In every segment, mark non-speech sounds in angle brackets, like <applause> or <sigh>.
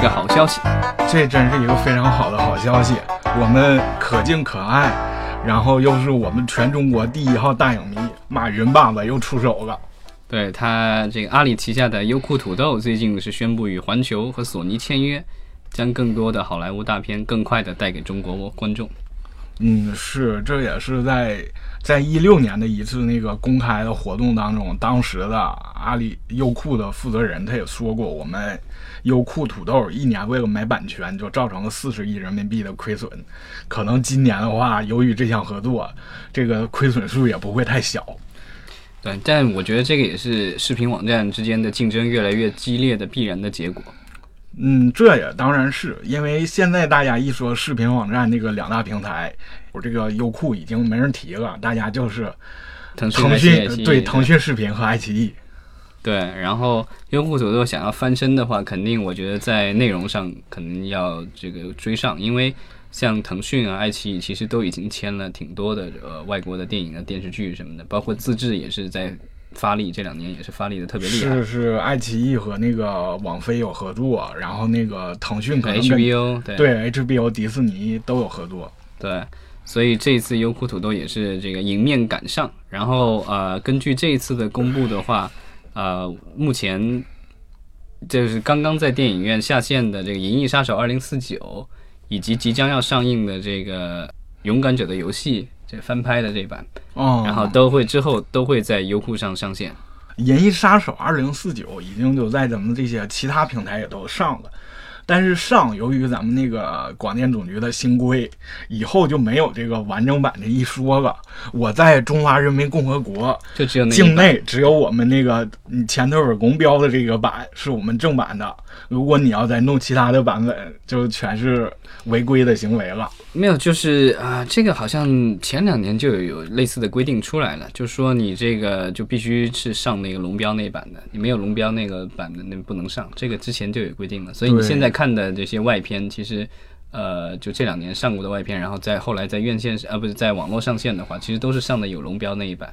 个好消息。这真是一个非常好的好消息，我们可敬可爱，然后又是我们全中国第一号大影迷马云爸爸又出手了。对他这个阿里旗下的优酷土豆最近是宣布与环球和索尼签约，将更多的好莱坞大片更快的带给中国观众。嗯，是，这也是在在一六年的一次那个公开的活动当中，当时的阿里优酷的负责人他也说过，我们优酷土豆一年为了买版权就造成了四十亿人民币的亏损，可能今年的话，由于这项合作，这个亏损数也不会太小。对，但我觉得这个也是视频网站之间的竞争越来越激烈的必然的结果。嗯，这也当然是因为现在大家一说视频网站那个两大平台，我这个优酷已经没人提了，大家就是腾讯对腾讯视频和爱奇艺。对，然后优酷土豆想要翻身的话，肯定我觉得在内容上肯定要这个追上，因为像腾讯啊、爱奇艺其实都已经签了挺多的呃外国的电影啊、电视剧什么的，包括自制也是在。发力这两年也是发力的特别厉害，是是，爱奇艺和那个网飞有合作，然后那个腾讯可能 HBO 对。对 HBO 迪士尼都有合作，对，所以这次优酷土豆也是这个迎面赶上，然后呃，根据这一次的公布的话，呃，目前就是刚刚在电影院下线的这个《银翼杀手二零四九》，以及即将要上映的这个《勇敢者的游戏》。这翻拍的这版，哦，然后都会之后都会在优酷上上线，《银翼杀手二零四九》已经就在咱们这些其他平台也都上了。但是上由于咱们那个广电总局的新规，以后就没有这个完整版这一说了。我在中华人民共和国就只有境内只有我们那个前头有公标的这个版是我们正版的。如果你要再弄其他的版本，就全是违规的行为了。没有，就是啊，这个好像前两年就有有类似的规定出来了，就是说你这个就必须是上那个龙标那版的，你没有龙标那个版的那不能上。这个之前就有规定了，所以你现在看。的这些外片，其实，呃，就这两年上过的外片，然后再后来在院线啊，不是在网络上线的话，其实都是上的有龙标那一版，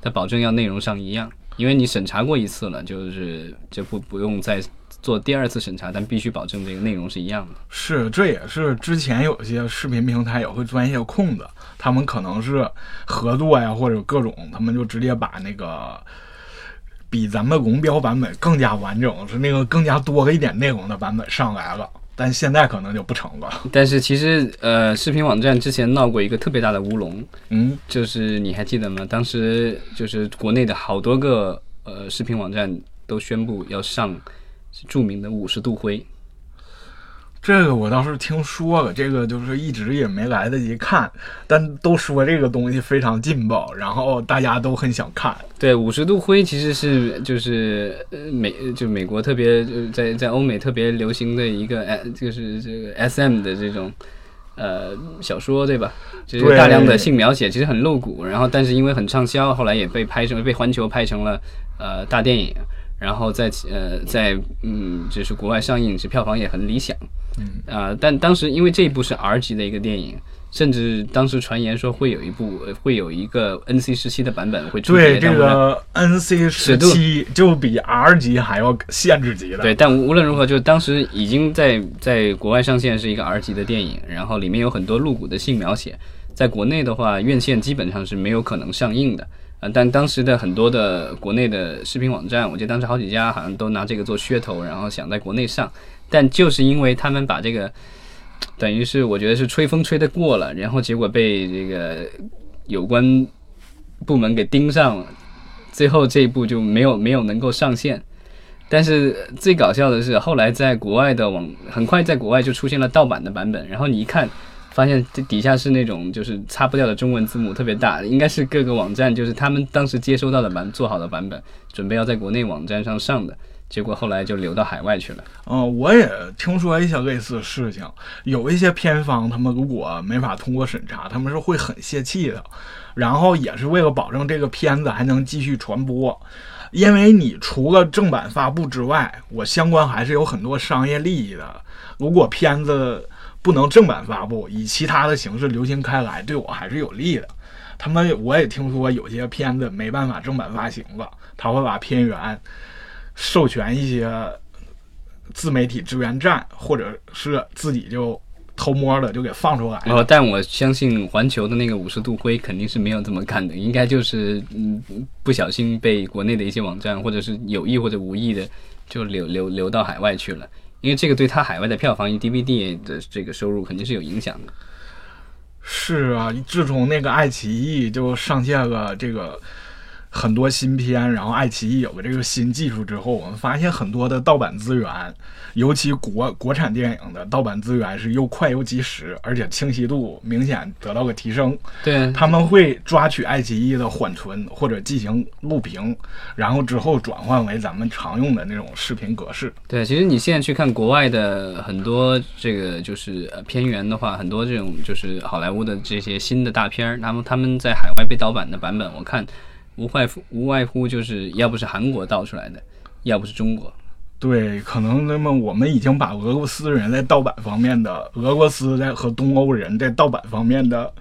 它保证要内容上一样，因为你审查过一次了，就是就不不用再做第二次审查，但必须保证这个内容是一样的。是，这也是之前有些视频平台也会钻一些空子，他们可能是合作呀，或者各种，他们就直接把那个。比咱们龙标版本更加完整，是那个更加多了一点内容的版本上来了，但现在可能就不成了。但是其实，呃，视频网站之前闹过一个特别大的乌龙，嗯，就是你还记得吗？当时就是国内的好多个呃视频网站都宣布要上著名的五十度灰。这个我倒是听说了，这个就是一直也没来得及看，但都说这个东西非常劲爆，然后大家都很想看。对，五十度灰其实是就是美就美国特别在在欧美特别流行的一个呃就是这个 S M 的这种呃小说对吧？就是大量的性描写，其实很露骨，然后但是因为很畅销，后来也被拍成被环球拍成了呃大电影。然后在呃在嗯就是国外上映，是票房也很理想，嗯啊，但当时因为这一部是 R 级的一个电影，甚至当时传言说会有一部会有一个 NC 十七的版本会出对这个 NC 十七就比 R 级还要限制级了。对，但无论如何，就当时已经在在国外上线是一个 R 级的电影，然后里面有很多露骨的性描写，在国内的话院线基本上是没有可能上映的。呃，但当时的很多的国内的视频网站，我记得当时好几家好像都拿这个做噱头，然后想在国内上，但就是因为他们把这个，等于是我觉得是吹风吹得过了，然后结果被这个有关部门给盯上了，最后这一步就没有没有能够上线。但是最搞笑的是，后来在国外的网，很快在国外就出现了盗版的版本，然后你一看。发现这底下是那种就是擦不掉的中文字母，特别大，应该是各个网站就是他们当时接收到的版做好的版本，准备要在国内网站上上的，结果后来就流到海外去了。嗯，我也听说一些类似的事情，有一些片方他们如果没法通过审查，他们是会很泄气的，然后也是为了保证这个片子还能继续传播，因为你除了正版发布之外，我相关还是有很多商业利益的，如果片子。不能正版发布，以其他的形式流行开来，对我还是有利的。他们我也听说有些片子没办法正版发行了，他会把片源授权一些自媒体支援站，或者是自己就偷摸的就给放出来了。哦，但我相信环球的那个五十度灰肯定是没有这么干的，应该就是嗯不小心被国内的一些网站，或者是有意或者无意的就流流流到海外去了，因为这个对他海外的票房、DVD 的这个收入肯定是有影响的。是啊，自从那个爱奇艺就上线了这个很多新片，然后爱奇艺有了这个新技术之后，我们发现很多的盗版资源，尤其国国产电影的盗版资源是又快又及时，而且清晰度明显得到个提升。对，他们会抓取爱奇艺的缓存或者进行录屏，然后之后转换为咱们常用的那种视频格式。对，其实你现在去看国外的很多这个就是呃片源的话，很多这种就是好莱坞的这些新的大片儿，他们他们在海外被盗版的版本，我看无外乎无外乎就是要不是韩国盗出来的，要不是中国。对，可能那么我们已经把俄罗斯人在盗版方面的俄罗斯在和东欧人在盗版方面的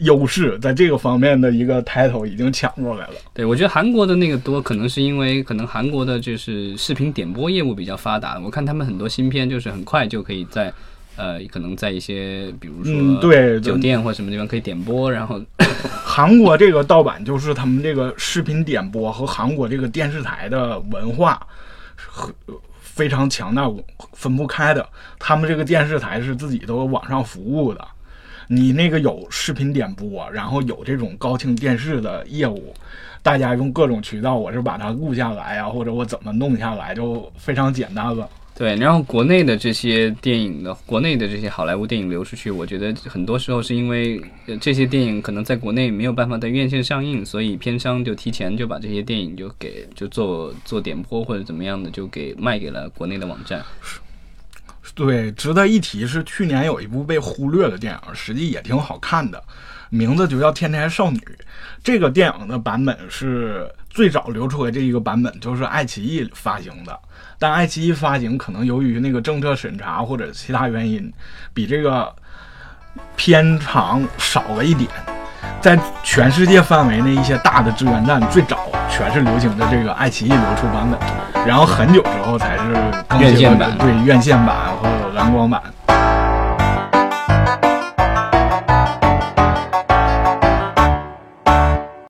优势，在这个方面的一个 title 已经抢过来了。对，我觉得韩国的那个多，可能是因为可能韩国的就是视频点播业务比较发达。我看他们很多新片就是很快就可以在，呃，可能在一些比如嗯，说对，酒店或什么地方可以点播，然后 <laughs> 韩国这个盗版就是他们这个视频点播和韩国这个电视台的文化和非常强大，分不开的。他们这个电视台是自己都有网上服务的，你那个有视频点播，然后有这种高清电视的业务，大家用各种渠道，我是把它录下来啊，或者我怎么弄下来，就非常简单了。对，然后国内的这些电影的，国内的这些好莱坞电影流出去，我觉得很多时候是因为这些电影可能在国内没有办法在院线上映，所以片商就提前就把这些电影就给就做做点播或者怎么样的，就给卖给了国内的网站。对，值得一提是去年有一部被忽略的电影，实际也挺好看的，名字就叫《天才少女》。这个电影的版本是最早流出来这一个版本，就是爱奇艺发行的。但爱奇艺发行可能由于那个政策审查或者其他原因，比这个片长少了一点。在全世界范围内，一些大的资源站最早全是流行的这个爱奇艺流出版本，然后很久之后才是更新了院线版对院线版和蓝光版。